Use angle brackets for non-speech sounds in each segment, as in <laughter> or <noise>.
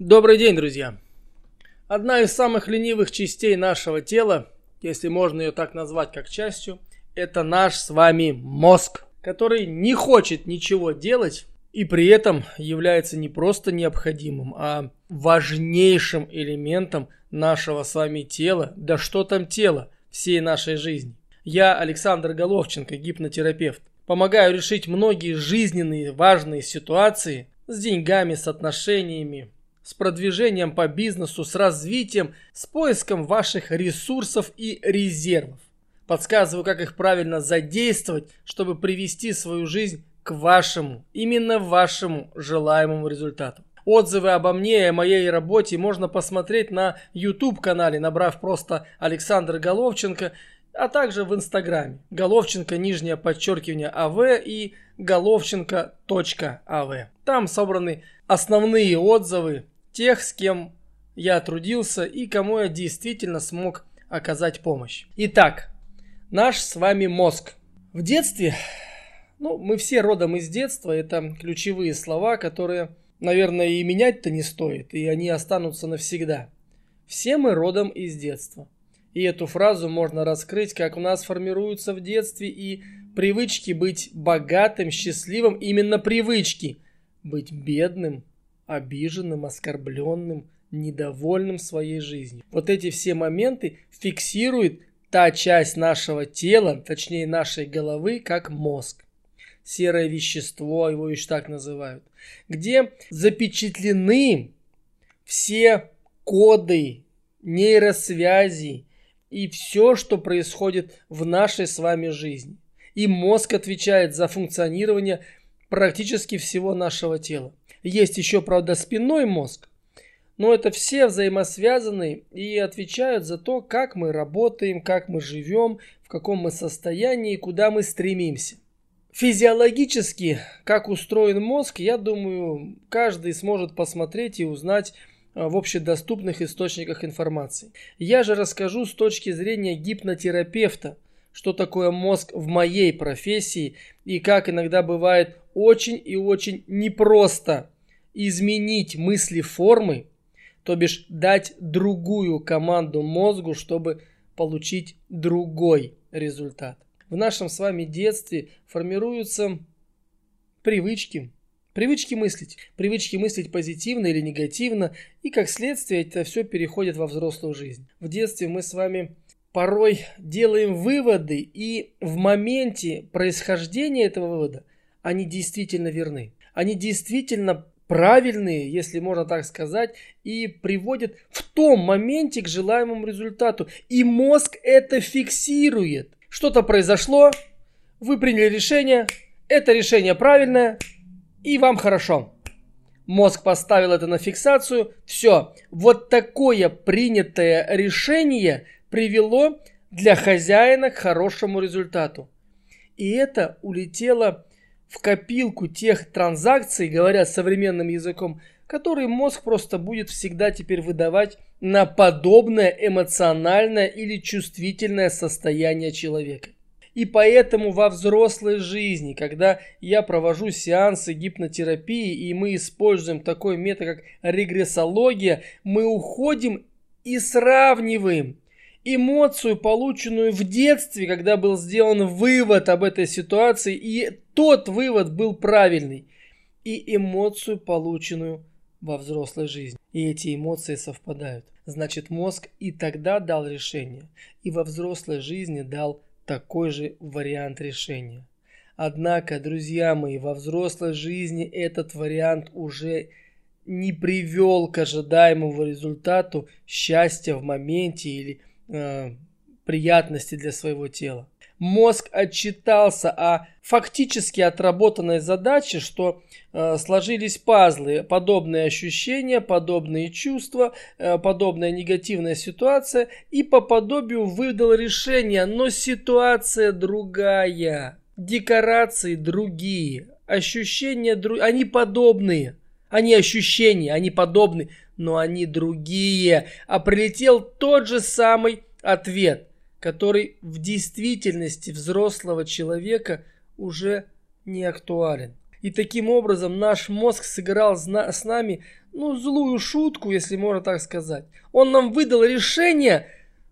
Добрый день, друзья! Одна из самых ленивых частей нашего тела, если можно ее так назвать как частью, это наш с вами мозг, который не хочет ничего делать и при этом является не просто необходимым, а важнейшим элементом нашего с вами тела, да что там тело, всей нашей жизни. Я Александр Головченко, гипнотерапевт. Помогаю решить многие жизненные важные ситуации с деньгами, с отношениями, с продвижением по бизнесу, с развитием, с поиском ваших ресурсов и резервов. Подсказываю, как их правильно задействовать, чтобы привести свою жизнь к вашему, именно вашему желаемому результату. Отзывы обо мне и о моей работе можно посмотреть на YouTube-канале, набрав просто Александр Головченко, а также в Инстаграме. Головченко, нижнее подчеркивание АВ и головченко.ав. Там собраны основные отзывы тех, с кем я трудился и кому я действительно смог оказать помощь. Итак, наш с вами мозг. В детстве, ну, мы все родом из детства, это ключевые слова, которые, наверное, и менять-то не стоит, и они останутся навсегда. Все мы родом из детства. И эту фразу можно раскрыть, как у нас формируются в детстве и привычки быть богатым, счастливым, именно привычки быть бедным, обиженным, оскорбленным, недовольным своей жизнью. Вот эти все моменты фиксирует та часть нашего тела, точнее нашей головы, как мозг. Серое вещество, его еще так называют, где запечатлены все коды, нейросвязи и все, что происходит в нашей с вами жизни. И мозг отвечает за функционирование практически всего нашего тела. Есть еще, правда, спинной мозг, но это все взаимосвязаны и отвечают за то, как мы работаем, как мы живем, в каком мы состоянии и куда мы стремимся. Физиологически, как устроен мозг, я думаю, каждый сможет посмотреть и узнать а, в общедоступных источниках информации. Я же расскажу с точки зрения гипнотерапевта, что такое мозг в моей профессии и как иногда бывает очень и очень непросто изменить мысли формы, то бишь дать другую команду мозгу, чтобы получить другой результат. В нашем с вами детстве формируются привычки, привычки мыслить, привычки мыслить позитивно или негативно, и как следствие это все переходит во взрослую жизнь. В детстве мы с вами порой делаем выводы, и в моменте происхождения этого вывода они действительно верны. Они действительно правильные, если можно так сказать, и приводят в том моменте к желаемому результату. И мозг это фиксирует. Что-то произошло, вы приняли решение, это решение правильное, и вам хорошо. Мозг поставил это на фиксацию. Все. Вот такое принятое решение привело для хозяина к хорошему результату. И это улетело в копилку тех транзакций, говоря современным языком, которые мозг просто будет всегда теперь выдавать на подобное эмоциональное или чувствительное состояние человека. И поэтому во взрослой жизни, когда я провожу сеансы гипнотерапии и мы используем такой метод, как регрессология, мы уходим и сравниваем эмоцию, полученную в детстве, когда был сделан вывод об этой ситуации, и тот вывод был правильный, и эмоцию, полученную во взрослой жизни. И эти эмоции совпадают. Значит, мозг и тогда дал решение, и во взрослой жизни дал такой же вариант решения. Однако, друзья мои, во взрослой жизни этот вариант уже не привел к ожидаемому результату счастья в моменте или э, приятности для своего тела. Мозг отчитался о фактически отработанной задаче, что э, сложились пазлы, подобные ощущения, подобные чувства, э, подобная негативная ситуация и по подобию выдал решение, но ситуация другая, декорации другие, ощущения другие, они подобные. Они ощущения, они подобны, но они другие. А прилетел тот же самый ответ, который в действительности взрослого человека уже не актуален. И таким образом наш мозг сыграл с нами ну, злую шутку, если можно так сказать. Он нам выдал решение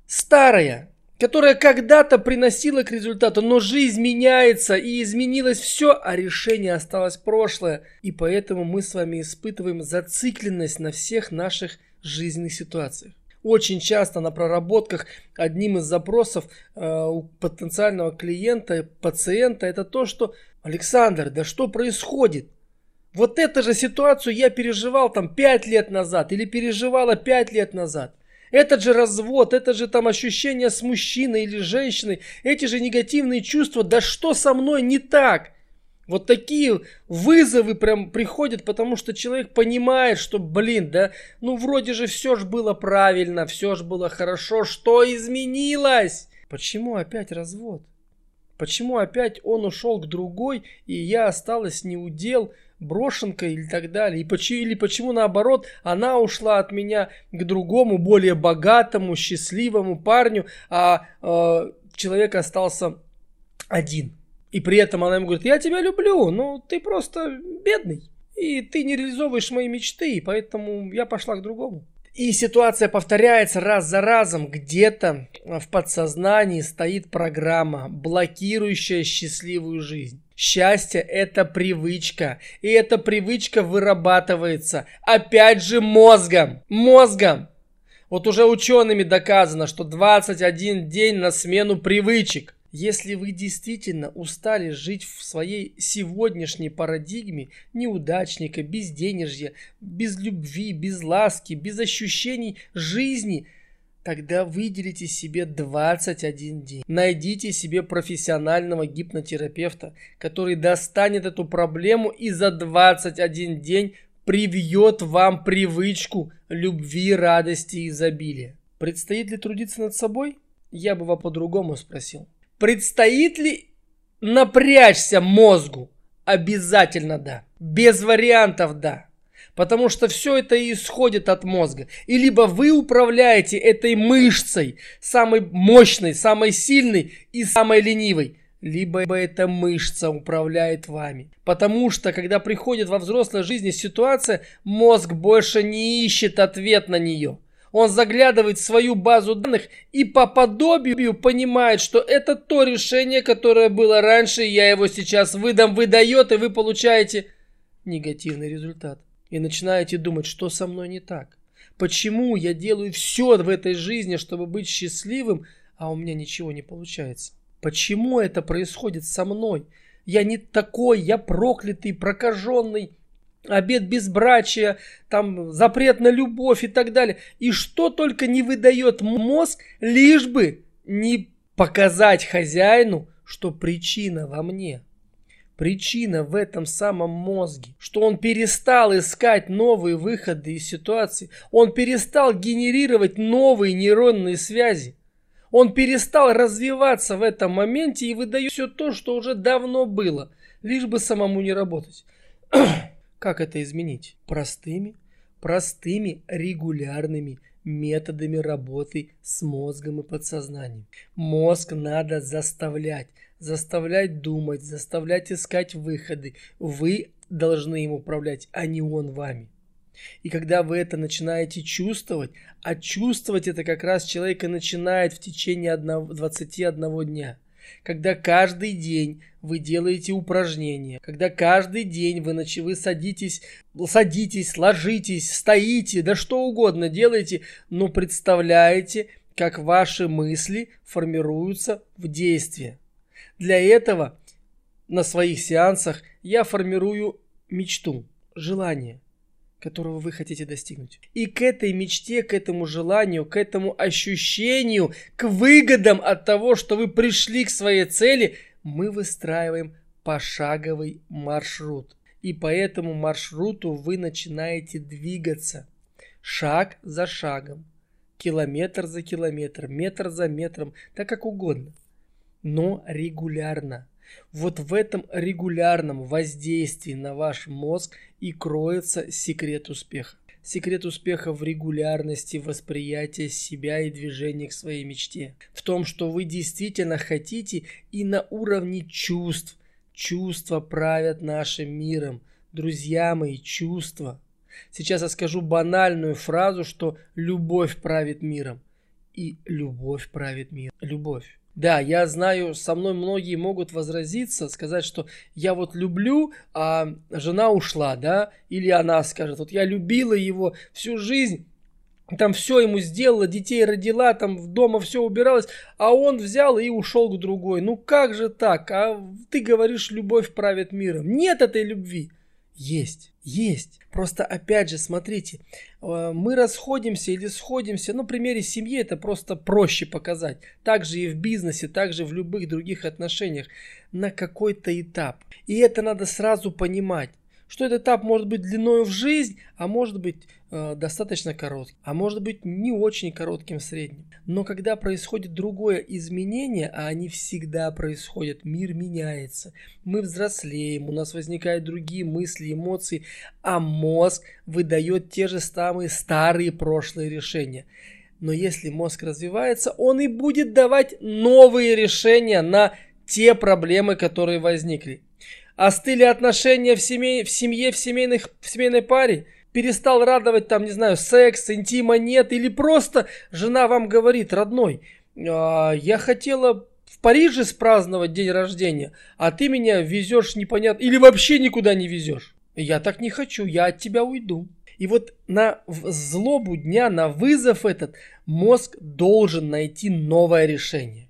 старое, которое когда-то приносило к результату, но жизнь меняется и изменилось все, а решение осталось прошлое. И поэтому мы с вами испытываем зацикленность на всех наших жизненных ситуациях. Очень часто на проработках одним из запросов э, у потенциального клиента, пациента, это то, что Александр, да что происходит? Вот эту же ситуацию я переживал там 5 лет назад или переживала 5 лет назад. Этот же развод, это же там ощущение с мужчиной или женщиной, эти же негативные чувства, да что со мной не так? Вот такие вызовы прям приходят, потому что человек понимает, что, блин, да, ну вроде же все же было правильно, все же было хорошо, что изменилось? Почему опять развод? Почему опять он ушел к другой, и я осталась не удел, брошенка или так далее? И почему, или почему наоборот, она ушла от меня к другому, более богатому, счастливому парню, а э, человек остался один? И при этом она ему говорит, я тебя люблю, но ты просто бедный. И ты не реализовываешь мои мечты, поэтому я пошла к другому. И ситуация повторяется раз за разом. Где-то в подсознании стоит программа, блокирующая счастливую жизнь. Счастье – это привычка. И эта привычка вырабатывается, опять же, мозгом. Мозгом. Вот уже учеными доказано, что 21 день на смену привычек. Если вы действительно устали жить в своей сегодняшней парадигме неудачника, безденежья, без любви, без ласки, без ощущений жизни, тогда выделите себе 21 день. Найдите себе профессионального гипнотерапевта, который достанет эту проблему и за 21 день привьет вам привычку любви, радости и изобилия. Предстоит ли трудиться над собой? Я бы вас по-другому спросил. Предстоит ли напрячься мозгу? Обязательно да. Без вариантов да. Потому что все это и исходит от мозга. И либо вы управляете этой мышцей, самой мощной, самой сильной и самой ленивой, либо эта мышца управляет вами. Потому что, когда приходит во взрослой жизни ситуация, мозг больше не ищет ответ на нее. Он заглядывает в свою базу данных и по подобию понимает, что это то решение, которое было раньше, и я его сейчас выдам, выдает, и вы получаете негативный результат. И начинаете думать, что со мной не так. Почему я делаю все в этой жизни, чтобы быть счастливым, а у меня ничего не получается? Почему это происходит со мной? Я не такой, я проклятый, прокаженный, обед безбрачия, там запрет на любовь и так далее. И что только не выдает мозг, лишь бы не показать хозяину, что причина во мне. Причина в этом самом мозге, что он перестал искать новые выходы из ситуации, он перестал генерировать новые нейронные связи. Он перестал развиваться в этом моменте и выдает все то, что уже давно было, лишь бы самому не работать. <clears throat> Как это изменить? Простыми, простыми регулярными методами работы с мозгом и подсознанием. Мозг надо заставлять, заставлять думать, заставлять искать выходы. Вы должны им управлять, а не он вами. И когда вы это начинаете чувствовать, а чувствовать это как раз человека начинает в течение 1, 21 дня – когда каждый день вы делаете упражнения, когда каждый день вы, ночи, вы садитесь, садитесь, ложитесь, стоите, да что угодно делаете, но представляете, как ваши мысли формируются в действие. Для этого на своих сеансах я формирую мечту, желание – которого вы хотите достигнуть. И к этой мечте, к этому желанию, к этому ощущению, к выгодам от того, что вы пришли к своей цели, мы выстраиваем пошаговый маршрут. И по этому маршруту вы начинаете двигаться шаг за шагом, километр за километром, метр за метром, так как угодно, но регулярно. Вот в этом регулярном воздействии на ваш мозг и кроется секрет успеха. Секрет успеха в регулярности восприятия себя и движения к своей мечте. В том, что вы действительно хотите и на уровне чувств. Чувства правят нашим миром. Друзья мои, чувства. Сейчас я скажу банальную фразу, что любовь правит миром. И любовь правит мир. Любовь. Да, я знаю, со мной многие могут возразиться, сказать, что я вот люблю, а жена ушла, да, или она скажет, вот я любила его всю жизнь, там все ему сделала, детей родила, там дома все убиралось, а он взял и ушел к другой. Ну как же так? А ты говоришь, любовь правит миром. Нет этой любви. Есть, есть. Просто опять же, смотрите, э, мы расходимся или сходимся, ну, на примере семьи это просто проще показать. Также и в бизнесе, также в любых других отношениях на какой-то этап. И это надо сразу понимать что этот этап может быть длиною в жизнь, а может быть достаточно коротким, а может быть не очень коротким в среднем. Но когда происходит другое изменение, а они всегда происходят, мир меняется, мы взрослеем, у нас возникают другие мысли, эмоции, а мозг выдает те же самые старые прошлые решения. Но если мозг развивается, он и будет давать новые решения на те проблемы, которые возникли. Остыли отношения в семье, в семье, в, семейных, в семейной паре? Перестал радовать там, не знаю, секс, интима нет? Или просто жена вам говорит, родной, «А, я хотела в Париже спраздновать день рождения, а ты меня везешь непонятно, или вообще никуда не везешь. Я так не хочу, я от тебя уйду. И вот на злобу дня, на вызов этот, мозг должен найти новое решение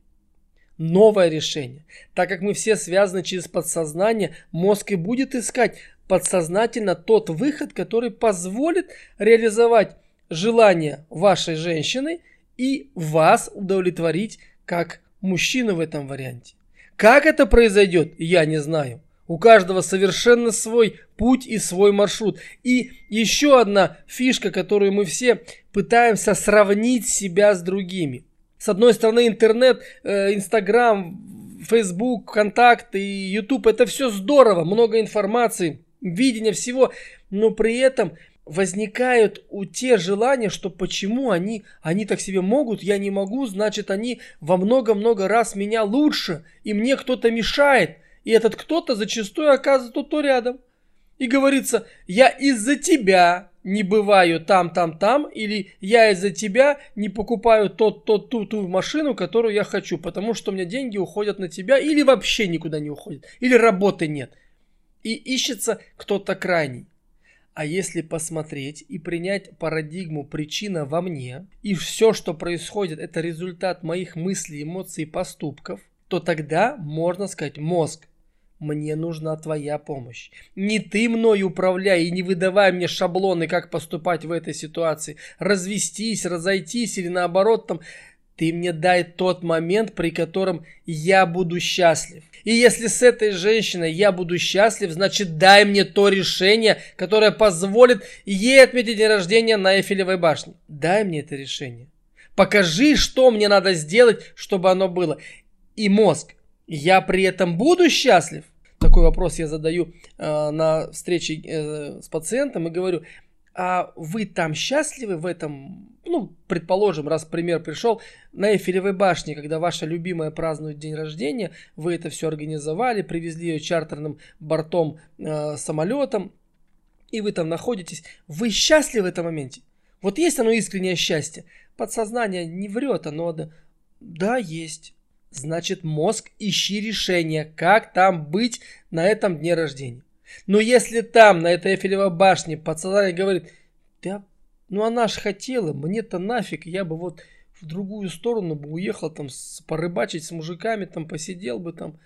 новое решение. Так как мы все связаны через подсознание, мозг и будет искать подсознательно тот выход, который позволит реализовать желание вашей женщины и вас удовлетворить как мужчину в этом варианте. Как это произойдет, я не знаю. У каждого совершенно свой путь и свой маршрут. И еще одна фишка, которую мы все пытаемся сравнить себя с другими. С одной стороны, интернет, э, Инстаграм, Фейсбук, Контакт и Ютуб это все здорово, много информации, видения всего, но при этом возникают у те желания, что почему они, они так себе могут, я не могу, значит они во много-много раз меня лучше, и мне кто-то мешает, и этот кто-то зачастую оказывается то рядом. И говорится, я из-за тебя не бываю там, там, там, или я из-за тебя не покупаю тот, тот, ту, ту машину, которую я хочу, потому что у меня деньги уходят на тебя, или вообще никуда не уходят, или работы нет. И ищется кто-то крайний. А если посмотреть и принять парадигму причина во мне, и все, что происходит, это результат моих мыслей, эмоций и поступков, то тогда можно сказать, мозг, мне нужна твоя помощь. Не ты мной управляй и не выдавай мне шаблоны, как поступать в этой ситуации. Развестись, разойтись или наоборот там. Ты мне дай тот момент, при котором я буду счастлив. И если с этой женщиной я буду счастлив, значит дай мне то решение, которое позволит ей отметить день рождения на Эйфелевой башне. Дай мне это решение. Покажи, что мне надо сделать, чтобы оно было. И мозг, я при этом буду счастлив? Такой вопрос я задаю э, на встрече э, с пациентом и говорю, а вы там счастливы в этом, ну, предположим, раз пример пришел, на Эйфелевой башне, когда ваша любимая празднует день рождения, вы это все организовали, привезли ее чартерным бортом, э, самолетом, и вы там находитесь, вы счастливы в этом моменте? Вот есть оно искреннее счастье? Подсознание не врет, оно да, да есть. Значит, мозг ищи решение, как там быть на этом дне рождения. Но если там, на этой Эйфелевой башне, подсознание говорит, да, ну она ж хотела, мне-то нафиг, я бы вот в другую сторону бы уехал там с, порыбачить с мужиками, там посидел бы там,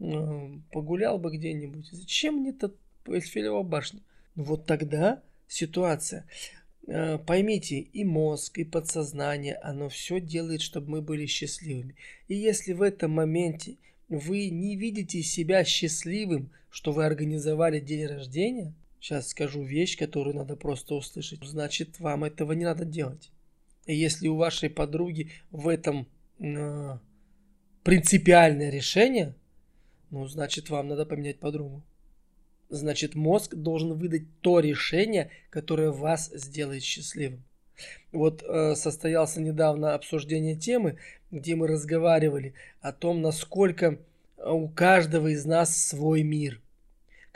э, погулял бы где-нибудь. Зачем мне-то Эйфелева башня? Вот тогда ситуация. Э, поймите, и мозг, и подсознание, оно все делает, чтобы мы были счастливыми. И если в этом моменте вы не видите себя счастливым, что вы организовали день рождения, сейчас скажу вещь, которую надо просто услышать, значит, вам этого не надо делать. И если у вашей подруги в этом э, принципиальное решение, ну, значит, вам надо поменять подругу. Значит, мозг должен выдать то решение, которое вас сделает счастливым. Вот э, состоялся недавно обсуждение темы, где мы разговаривали о том, насколько у каждого из нас свой мир.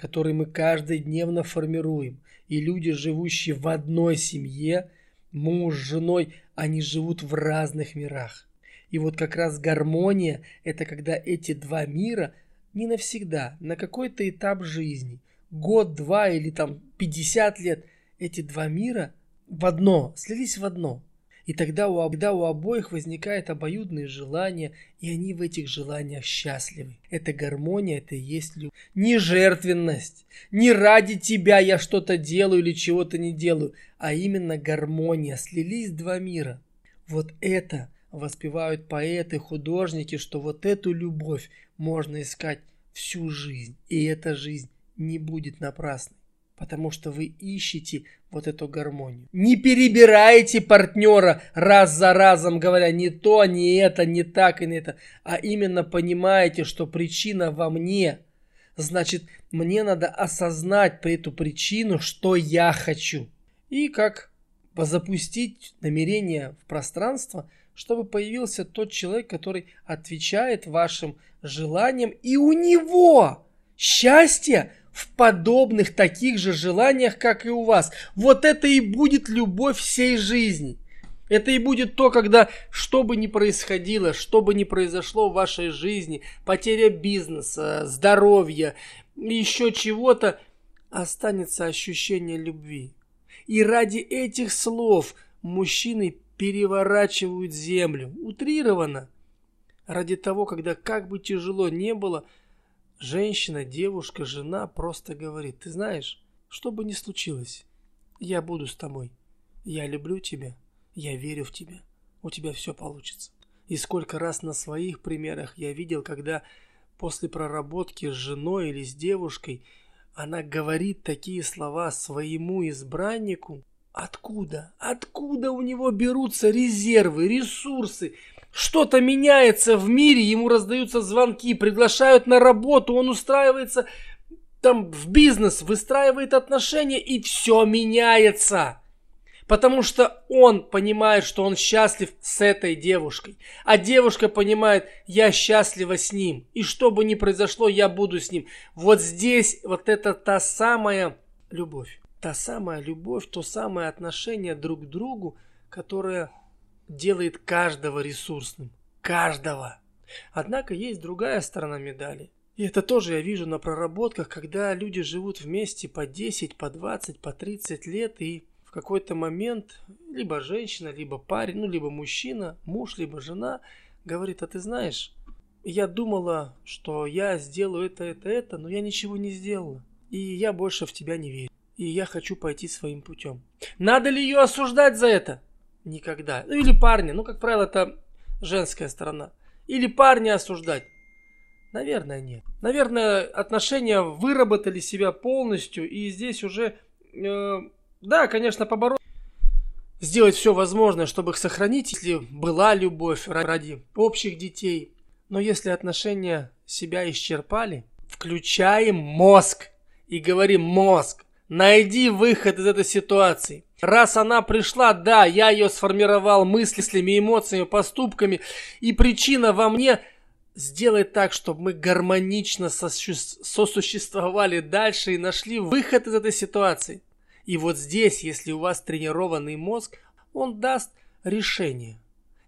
Который мы каждодневно формируем. И люди, живущие в одной семье, муж с женой, они живут в разных мирах. И вот как раз гармония – это когда эти два мира не навсегда, на какой-то этап жизни, год, два или там 50 лет, эти два мира в одно, слились в одно. И тогда у, тогда у обоих возникает обоюдные желания, и они в этих желаниях счастливы. Это гармония, это и есть любовь. Не жертвенность, не ради тебя я что-то делаю или чего-то не делаю, а именно гармония. Слились два мира. Вот это воспевают поэты, художники, что вот эту любовь можно искать всю жизнь. И эта жизнь не будет напрасной потому что вы ищете вот эту гармонию. Не перебираете партнера раз за разом, говоря не то, не это, не так и не это, а именно понимаете, что причина во мне. Значит, мне надо осознать эту причину, что я хочу. И как запустить намерение в пространство, чтобы появился тот человек, который отвечает вашим желаниям, и у него счастье в подобных таких же желаниях, как и у вас. Вот это и будет любовь всей жизни. Это и будет то, когда что бы ни происходило, что бы ни произошло в вашей жизни, потеря бизнеса, здоровья, еще чего-то, останется ощущение любви. И ради этих слов мужчины переворачивают землю. Утрированно. Ради того, когда как бы тяжело не было – Женщина, девушка, жена просто говорит, ты знаешь, что бы ни случилось, я буду с тобой. Я люблю тебя, я верю в тебя, у тебя все получится. И сколько раз на своих примерах я видел, когда после проработки с женой или с девушкой она говорит такие слова своему избраннику, откуда, откуда у него берутся резервы, ресурсы, что-то меняется в мире, ему раздаются звонки, приглашают на работу, он устраивается там в бизнес, выстраивает отношения, и все меняется. Потому что он понимает, что он счастлив с этой девушкой. А девушка понимает, я счастлива с ним. И что бы ни произошло, я буду с ним. Вот здесь вот это та самая любовь. Та самая любовь, то самое отношение друг к другу, которое делает каждого ресурсным. Каждого. Однако есть другая сторона медали. И это тоже я вижу на проработках, когда люди живут вместе по 10, по 20, по 30 лет, и в какой-то момент либо женщина, либо парень, ну либо мужчина, муж, либо жена говорит, а ты знаешь, я думала, что я сделаю это, это, это, но я ничего не сделала. И я больше в тебя не верю. И я хочу пойти своим путем. Надо ли ее осуждать за это? Никогда. Ну или парня, ну как правило это женская сторона. Или парня осуждать. Наверное, нет. Наверное, отношения выработали себя полностью, и здесь уже, э, да, конечно, побороть, сделать все возможное, чтобы их сохранить, если была любовь ради общих детей. Но если отношения себя исчерпали, включаем мозг и говорим мозг, найди выход из этой ситуации. Раз она пришла, да, я ее сформировал мыслями, эмоциями, поступками, и причина во мне сделать так, чтобы мы гармонично сосуществовали дальше и нашли выход из этой ситуации. И вот здесь, если у вас тренированный мозг, он даст решение.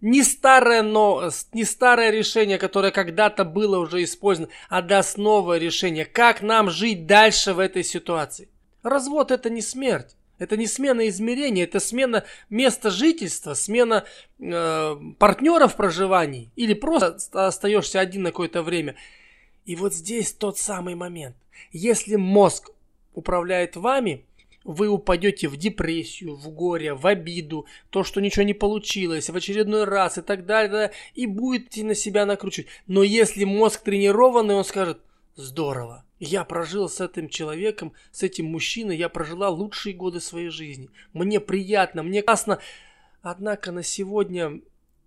Не старое, но, не старое решение, которое когда-то было уже использовано, а даст новое решение. Как нам жить дальше в этой ситуации? Развод это не смерть. Это не смена измерения, это смена места жительства, смена э, партнеров проживаний или просто остаешься один на какое-то время. И вот здесь тот самый момент. Если мозг управляет вами, вы упадете в депрессию, в горе, в обиду, то, что ничего не получилось, в очередной раз и так далее, и будете на себя накручивать. Но если мозг тренированный, он скажет, здорово, я прожил с этим человеком, с этим мужчиной, я прожила лучшие годы своей жизни. Мне приятно, мне классно. Однако на сегодня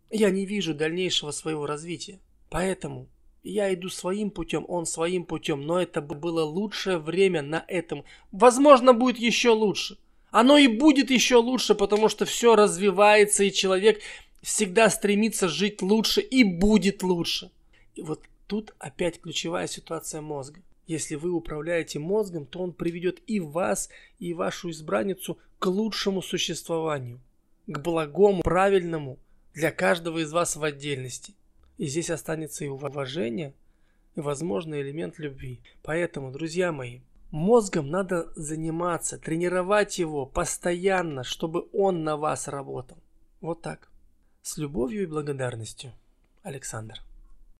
я не вижу дальнейшего своего развития. Поэтому я иду своим путем, он своим путем, но это было лучшее время на этом. Возможно, будет еще лучше. Оно и будет еще лучше, потому что все развивается, и человек всегда стремится жить лучше и будет лучше. И вот тут опять ключевая ситуация мозга. Если вы управляете мозгом, то он приведет и вас, и вашу избранницу к лучшему существованию, к благому, правильному для каждого из вас в отдельности. И здесь останется и уважение, и, возможно, элемент любви. Поэтому, друзья мои, мозгом надо заниматься, тренировать его постоянно, чтобы он на вас работал. Вот так. С любовью и благодарностью. Александр.